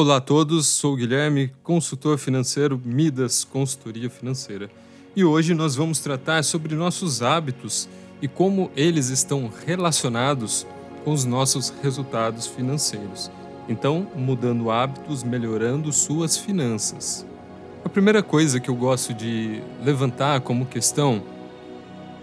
Olá a todos, sou Guilherme, consultor financeiro Midas Consultoria Financeira. E hoje nós vamos tratar sobre nossos hábitos e como eles estão relacionados com os nossos resultados financeiros. Então, mudando hábitos, melhorando suas finanças. A primeira coisa que eu gosto de levantar como questão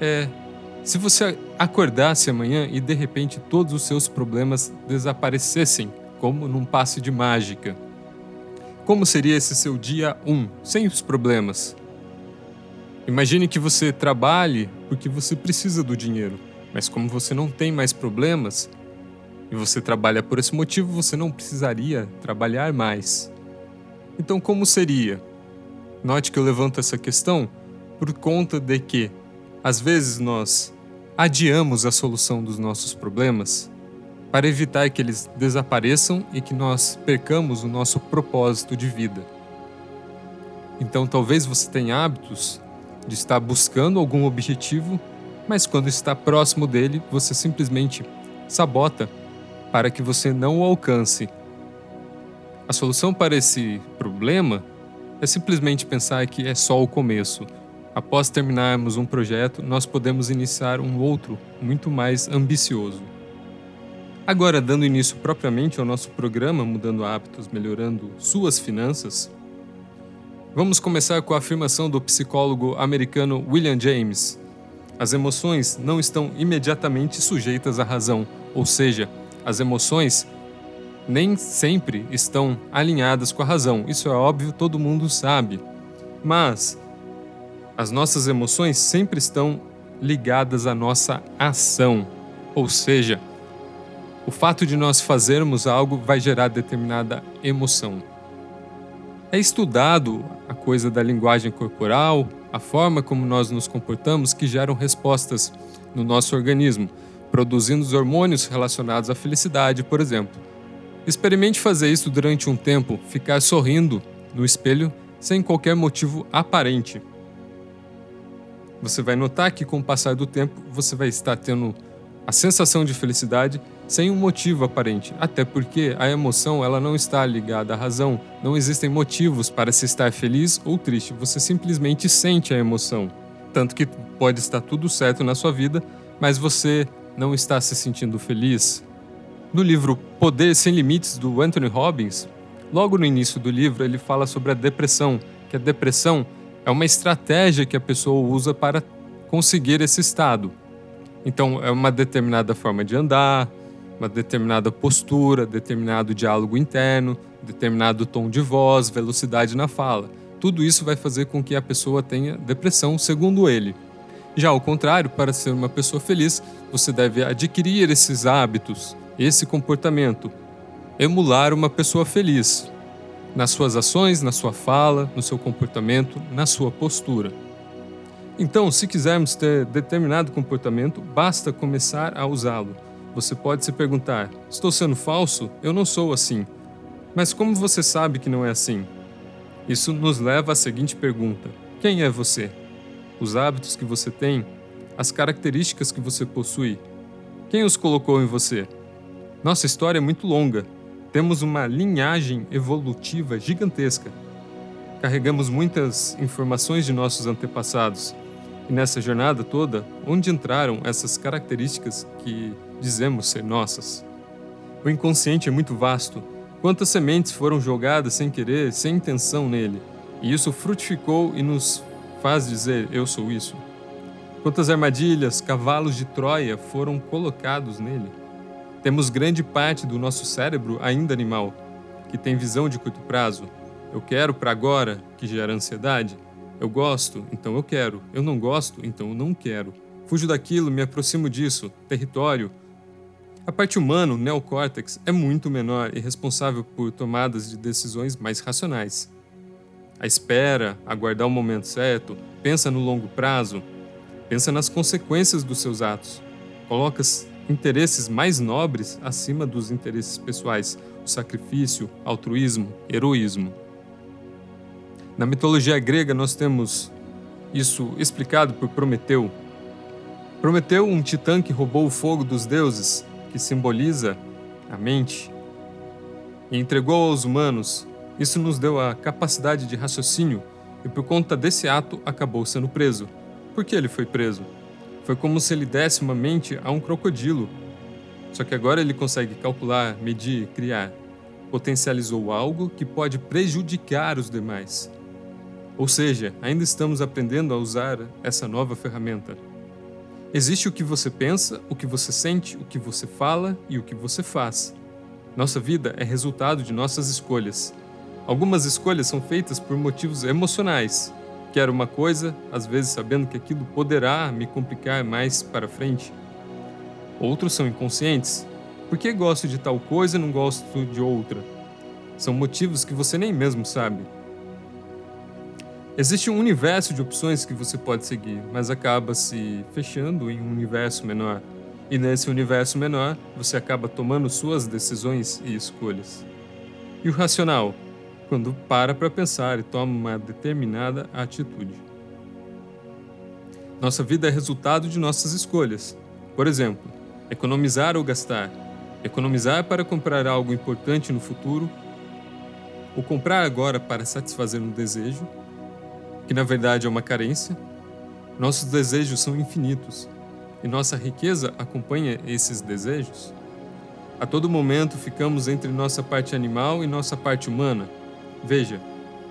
é se você acordasse amanhã e de repente todos os seus problemas desaparecessem, como num passe de mágica. Como seria esse seu dia 1, um, sem os problemas? Imagine que você trabalhe porque você precisa do dinheiro, mas como você não tem mais problemas e você trabalha por esse motivo, você não precisaria trabalhar mais. Então, como seria? Note que eu levanto essa questão por conta de que, às vezes, nós adiamos a solução dos nossos problemas para evitar que eles desapareçam e que nós percamos o nosso propósito de vida. Então, talvez você tenha hábitos de estar buscando algum objetivo, mas quando está próximo dele, você simplesmente sabota para que você não o alcance. A solução para esse problema é simplesmente pensar que é só o começo Após terminarmos um projeto, nós podemos iniciar um outro, muito mais ambicioso. Agora, dando início propriamente ao nosso programa Mudando Hábitos, Melhorando Suas Finanças, vamos começar com a afirmação do psicólogo americano William James. As emoções não estão imediatamente sujeitas à razão, ou seja, as emoções nem sempre estão alinhadas com a razão. Isso é óbvio, todo mundo sabe. Mas as nossas emoções sempre estão ligadas à nossa ação, ou seja, o fato de nós fazermos algo vai gerar determinada emoção. É estudado a coisa da linguagem corporal, a forma como nós nos comportamos que geram respostas no nosso organismo, produzindo os hormônios relacionados à felicidade, por exemplo. Experimente fazer isso durante um tempo, ficar sorrindo no espelho sem qualquer motivo aparente. Você vai notar que com o passar do tempo você vai estar tendo a sensação de felicidade sem um motivo aparente, até porque a emoção ela não está ligada à razão, não existem motivos para se estar feliz ou triste, você simplesmente sente a emoção. Tanto que pode estar tudo certo na sua vida, mas você não está se sentindo feliz. No livro Poder Sem Limites do Anthony Robbins, logo no início do livro ele fala sobre a depressão, que a depressão é uma estratégia que a pessoa usa para conseguir esse estado. Então, é uma determinada forma de andar, uma determinada postura, determinado diálogo interno, determinado tom de voz, velocidade na fala. Tudo isso vai fazer com que a pessoa tenha depressão, segundo ele. Já ao contrário, para ser uma pessoa feliz, você deve adquirir esses hábitos, esse comportamento, emular uma pessoa feliz nas suas ações, na sua fala, no seu comportamento, na sua postura. Então, se quisermos ter determinado comportamento, basta começar a usá-lo. Você pode se perguntar: estou sendo falso? Eu não sou assim. Mas como você sabe que não é assim? Isso nos leva à seguinte pergunta: quem é você? Os hábitos que você tem? As características que você possui? Quem os colocou em você? Nossa história é muito longa temos uma linhagem evolutiva gigantesca. Carregamos muitas informações de nossos antepassados. E nessa jornada toda, onde entraram essas características que dizemos ser nossas? O inconsciente é muito vasto. Quantas sementes foram jogadas sem querer, sem intenção nele? E isso frutificou e nos faz dizer: Eu sou isso. Quantas armadilhas, cavalos de Troia foram colocados nele? Temos grande parte do nosso cérebro ainda animal, que tem visão de curto prazo. Eu quero para agora, que gera ansiedade. Eu gosto, então eu quero. Eu não gosto, então eu não quero. Fujo daquilo, me aproximo disso. Território. A parte humana, o neocórtex, é muito menor e responsável por tomadas de decisões mais racionais. A espera, aguardar o momento certo, pensa no longo prazo, pensa nas consequências dos seus atos. Coloca interesses mais nobres acima dos interesses pessoais, o sacrifício, altruísmo, heroísmo. Na mitologia grega, nós temos isso explicado por Prometeu. Prometeu, um titã que roubou o fogo dos deuses, que simboliza a mente. e entregou aos humanos, isso nos deu a capacidade de raciocínio e por conta desse ato acabou sendo preso. Por que ele foi preso? Foi como se ele desse uma mente a um crocodilo. Só que agora ele consegue calcular, medir, criar. Potencializou algo que pode prejudicar os demais. Ou seja, ainda estamos aprendendo a usar essa nova ferramenta. Existe o que você pensa, o que você sente, o que você fala e o que você faz. Nossa vida é resultado de nossas escolhas. Algumas escolhas são feitas por motivos emocionais. Quero uma coisa, às vezes sabendo que aquilo poderá me complicar mais para frente. Outros são inconscientes. Por que gosto de tal coisa e não gosto de outra? São motivos que você nem mesmo sabe. Existe um universo de opções que você pode seguir, mas acaba se fechando em um universo menor. E nesse universo menor, você acaba tomando suas decisões e escolhas. E o racional? Quando para para pensar e toma uma determinada atitude. Nossa vida é resultado de nossas escolhas. Por exemplo, economizar ou gastar. Economizar para comprar algo importante no futuro, ou comprar agora para satisfazer um desejo, que na verdade é uma carência. Nossos desejos são infinitos e nossa riqueza acompanha esses desejos. A todo momento ficamos entre nossa parte animal e nossa parte humana. Veja,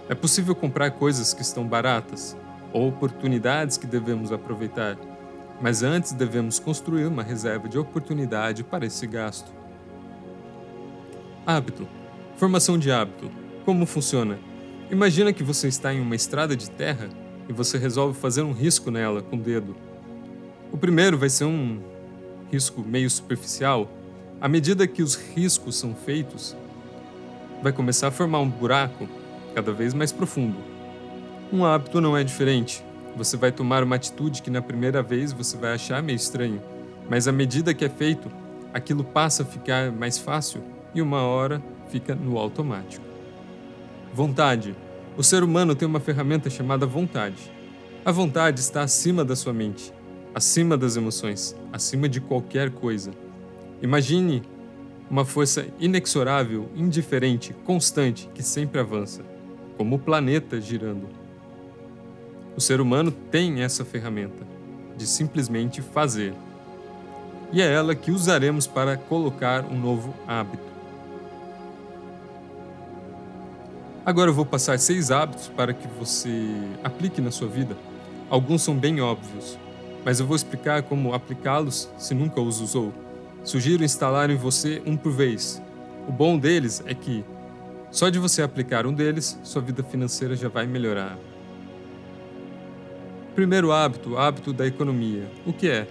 é possível comprar coisas que estão baratas ou oportunidades que devemos aproveitar, mas antes devemos construir uma reserva de oportunidade para esse gasto. Hábito. Formação de hábito. Como funciona? Imagina que você está em uma estrada de terra e você resolve fazer um risco nela com o dedo. O primeiro vai ser um risco meio superficial. À medida que os riscos são feitos, vai começar a formar um buraco cada vez mais profundo. Um hábito não é diferente. Você vai tomar uma atitude que na primeira vez você vai achar meio estranho, mas à medida que é feito, aquilo passa a ficar mais fácil e uma hora fica no automático. Vontade. O ser humano tem uma ferramenta chamada vontade. A vontade está acima da sua mente, acima das emoções, acima de qualquer coisa. Imagine uma força inexorável, indiferente, constante, que sempre avança, como o planeta girando. O ser humano tem essa ferramenta de simplesmente fazer. E é ela que usaremos para colocar um novo hábito. Agora eu vou passar seis hábitos para que você aplique na sua vida. Alguns são bem óbvios, mas eu vou explicar como aplicá-los se nunca os usou. Sugiro instalar em você um por vez. O bom deles é que, só de você aplicar um deles, sua vida financeira já vai melhorar. Primeiro hábito, hábito da economia. O que é?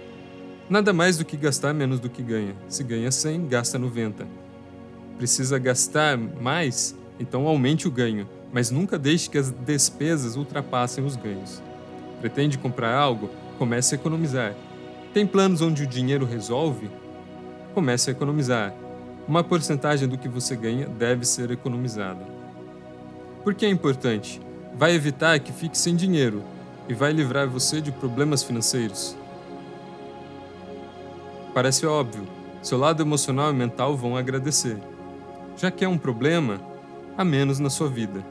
Nada mais do que gastar menos do que ganha. Se ganha 100, gasta 90. Precisa gastar mais? Então aumente o ganho, mas nunca deixe que as despesas ultrapassem os ganhos. Pretende comprar algo? Comece a economizar. Tem planos onde o dinheiro resolve? Comece a economizar. Uma porcentagem do que você ganha deve ser economizada. Por que é importante? Vai evitar que fique sem dinheiro e vai livrar você de problemas financeiros. Parece óbvio, seu lado emocional e mental vão agradecer. Já que é um problema, a menos na sua vida.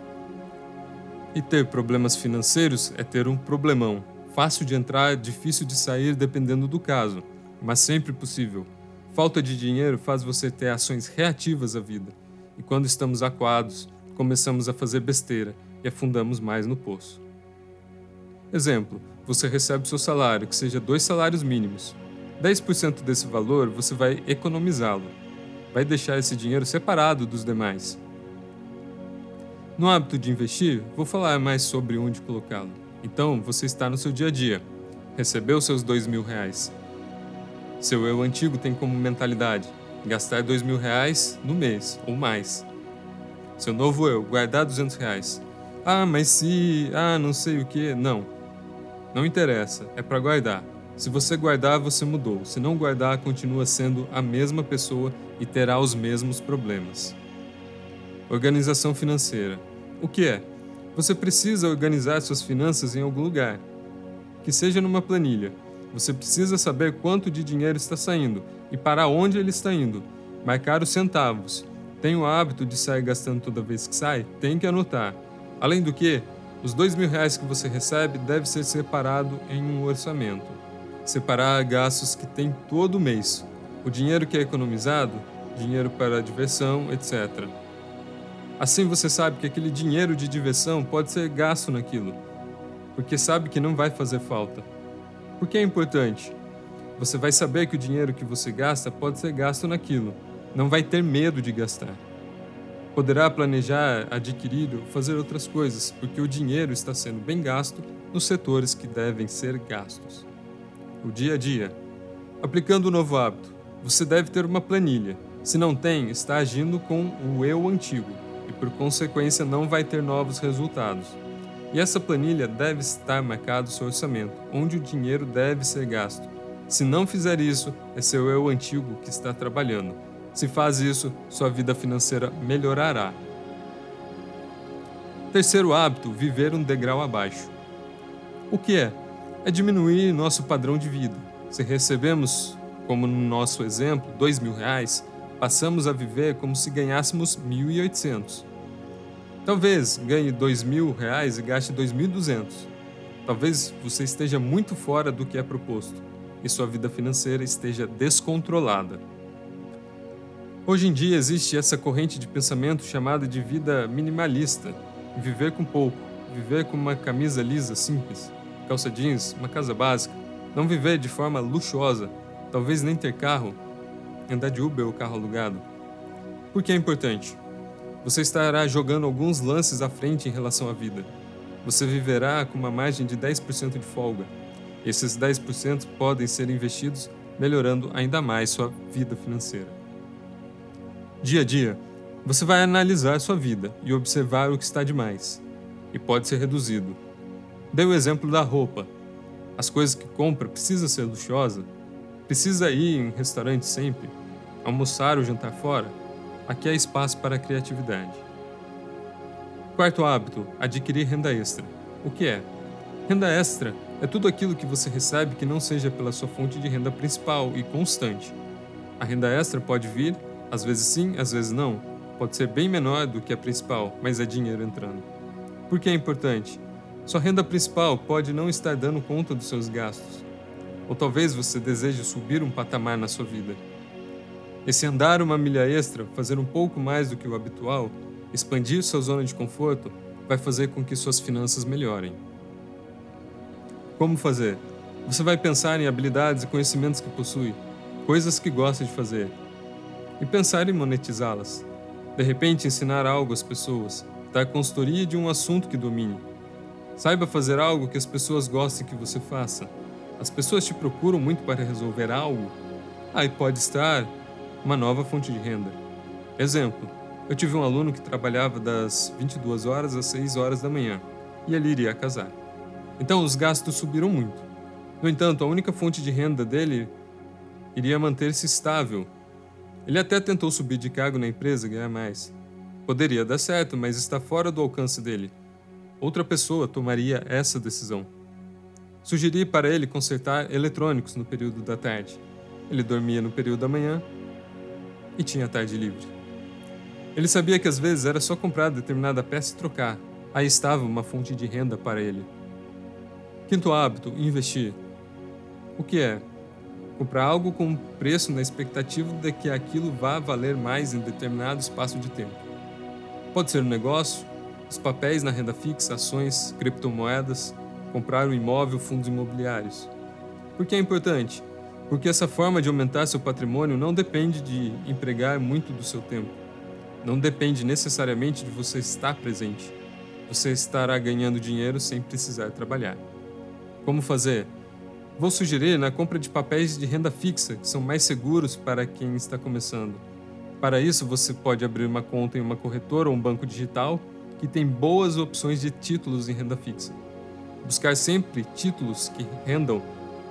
E ter problemas financeiros é ter um problemão. Fácil de entrar, difícil de sair dependendo do caso, mas sempre possível. Falta de dinheiro faz você ter ações reativas à vida. E quando estamos acuados, começamos a fazer besteira e afundamos mais no poço. Exemplo: você recebe seu salário, que seja dois salários mínimos. 10% desse valor você vai economizá-lo. Vai deixar esse dinheiro separado dos demais no hábito de investir, vou falar mais sobre onde colocá-lo. Então, você está no seu dia a dia. Recebeu seus dois mil reais. Seu eu antigo tem como mentalidade gastar dois mil reais no mês ou mais. Seu novo eu guardar duzentos reais. Ah, mas se... Ah, não sei o que. Não. Não interessa. É para guardar. Se você guardar, você mudou. Se não guardar, continua sendo a mesma pessoa e terá os mesmos problemas. Organização financeira. O que é? Você precisa organizar suas finanças em algum lugar, que seja numa planilha. Você precisa saber quanto de dinheiro está saindo e para onde ele está indo, marcar os centavos. Tem o hábito de sair gastando toda vez que sai? Tem que anotar. Além do que, os dois mil reais que você recebe deve ser separado em um orçamento. Separar gastos que tem todo mês. O dinheiro que é economizado, dinheiro para diversão, etc. Assim você sabe que aquele dinheiro de diversão pode ser gasto naquilo, porque sabe que não vai fazer falta. Por que é importante? Você vai saber que o dinheiro que você gasta pode ser gasto naquilo não vai ter medo de gastar. Poderá planejar, adquirir ou fazer outras coisas, porque o dinheiro está sendo bem gasto nos setores que devem ser gastos. O dia a dia. Aplicando o novo hábito, você deve ter uma planilha. Se não tem, está agindo com o eu antigo e, por consequência, não vai ter novos resultados. E essa planilha deve estar marcado seu orçamento, onde o dinheiro deve ser gasto. Se não fizer isso, é seu eu antigo que está trabalhando se faz isso, sua vida financeira melhorará. Terceiro hábito: viver um degrau abaixo. O que é? É diminuir nosso padrão de vida. Se recebemos, como no nosso exemplo, dois mil reais, passamos a viver como se ganhássemos mil e oitocentos. Talvez ganhe mil reais e gaste dois mil e duzentos. Talvez você esteja muito fora do que é proposto e sua vida financeira esteja descontrolada. Hoje em dia existe essa corrente de pensamento chamada de vida minimalista, viver com pouco, viver com uma camisa lisa simples, calça jeans, uma casa básica, não viver de forma luxuosa, talvez nem ter carro, andar de Uber ou carro alugado. Por que é importante? Você estará jogando alguns lances à frente em relação à vida. Você viverá com uma margem de 10% de folga. Esses 10% podem ser investidos melhorando ainda mais sua vida financeira. Dia a dia, você vai analisar sua vida e observar o que está demais e pode ser reduzido. Dei o exemplo da roupa. As coisas que compra precisa ser luxuosa? Precisa ir em restaurante sempre? Almoçar ou jantar fora? Aqui há espaço para a criatividade. Quarto hábito: adquirir renda extra. O que é? Renda extra é tudo aquilo que você recebe que não seja pela sua fonte de renda principal e constante. A renda extra pode vir às vezes sim, às vezes não. Pode ser bem menor do que a principal, mas é dinheiro entrando. Por que é importante? Sua renda principal pode não estar dando conta dos seus gastos. Ou talvez você deseje subir um patamar na sua vida. Esse andar uma milha extra, fazer um pouco mais do que o habitual, expandir sua zona de conforto, vai fazer com que suas finanças melhorem. Como fazer? Você vai pensar em habilidades e conhecimentos que possui, coisas que gosta de fazer, e pensar em monetizá-las. De repente, ensinar algo às pessoas, dar consultoria de um assunto que domine. Saiba fazer algo que as pessoas gostem que você faça. As pessoas te procuram muito para resolver algo. Aí pode estar uma nova fonte de renda. Exemplo: eu tive um aluno que trabalhava das 22 horas às 6 horas da manhã e ele iria casar. Então os gastos subiram muito. No entanto, a única fonte de renda dele iria manter-se estável ele até tentou subir de cargo na empresa e ganhar mais. Poderia dar certo, mas está fora do alcance dele. Outra pessoa tomaria essa decisão. Sugeri para ele consertar eletrônicos no período da tarde. Ele dormia no período da manhã e tinha a tarde livre. Ele sabia que às vezes era só comprar determinada peça e trocar. Aí estava uma fonte de renda para ele. Quinto hábito: investir. O que é? comprar algo com preço na expectativa de que aquilo vá valer mais em determinado espaço de tempo. Pode ser um negócio, os papéis na renda fixa, ações, criptomoedas, comprar um imóvel, fundos imobiliários. Por que é importante? Porque essa forma de aumentar seu patrimônio não depende de empregar muito do seu tempo. Não depende necessariamente de você estar presente. Você estará ganhando dinheiro sem precisar trabalhar. Como fazer? Vou sugerir na compra de papéis de renda fixa, que são mais seguros para quem está começando. Para isso, você pode abrir uma conta em uma corretora ou um banco digital que tem boas opções de títulos em renda fixa. Buscar sempre títulos que rendam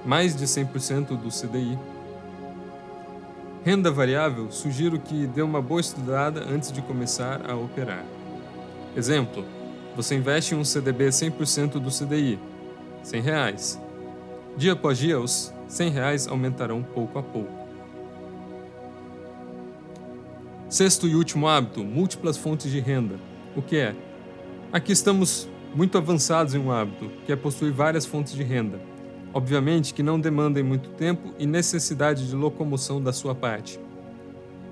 mais de 100% do CDI. Renda variável, sugiro que dê uma boa estudada antes de começar a operar. Exemplo: você investe em um CDB 100% do CDI, 100 reais Dia após dia, os 100 reais aumentarão pouco a pouco. Sexto e último hábito: múltiplas fontes de renda. O que é? Aqui estamos muito avançados em um hábito, que é possuir várias fontes de renda. Obviamente que não demandem muito tempo e necessidade de locomoção da sua parte.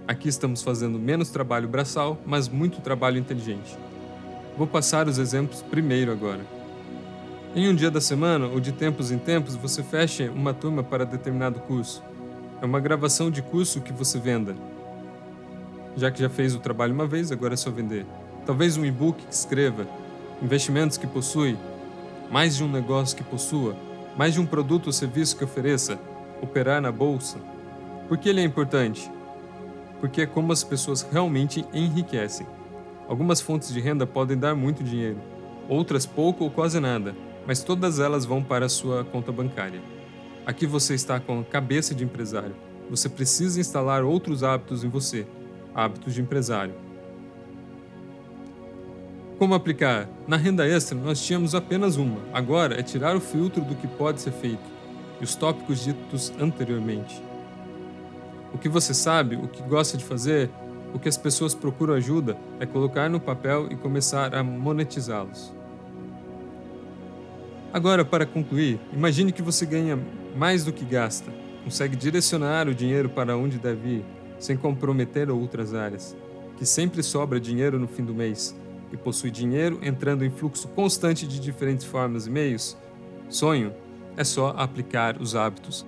Aqui estamos fazendo menos trabalho braçal, mas muito trabalho inteligente. Vou passar os exemplos primeiro agora. Em um dia da semana ou de tempos em tempos, você fecha uma turma para determinado curso. É uma gravação de curso que você venda. Já que já fez o trabalho uma vez, agora é só vender. Talvez um e-book que escreva, investimentos que possui, mais de um negócio que possua, mais de um produto ou serviço que ofereça, operar na bolsa. Por que ele é importante? porque é como as pessoas realmente enriquecem. Algumas fontes de renda podem dar muito dinheiro, outras pouco ou quase nada, mas todas elas vão para a sua conta bancária. Aqui você está com a cabeça de empresário. Você precisa instalar outros hábitos em você, hábitos de empresário. Como aplicar? Na renda extra nós tínhamos apenas uma, agora é tirar o filtro do que pode ser feito e os tópicos ditos anteriormente. O que você sabe, o que gosta de fazer, o que as pessoas procuram ajuda é colocar no papel e começar a monetizá-los. Agora, para concluir, imagine que você ganha mais do que gasta, consegue direcionar o dinheiro para onde deve ir, sem comprometer outras áreas, que sempre sobra dinheiro no fim do mês e possui dinheiro entrando em fluxo constante de diferentes formas e meios. Sonho é só aplicar os hábitos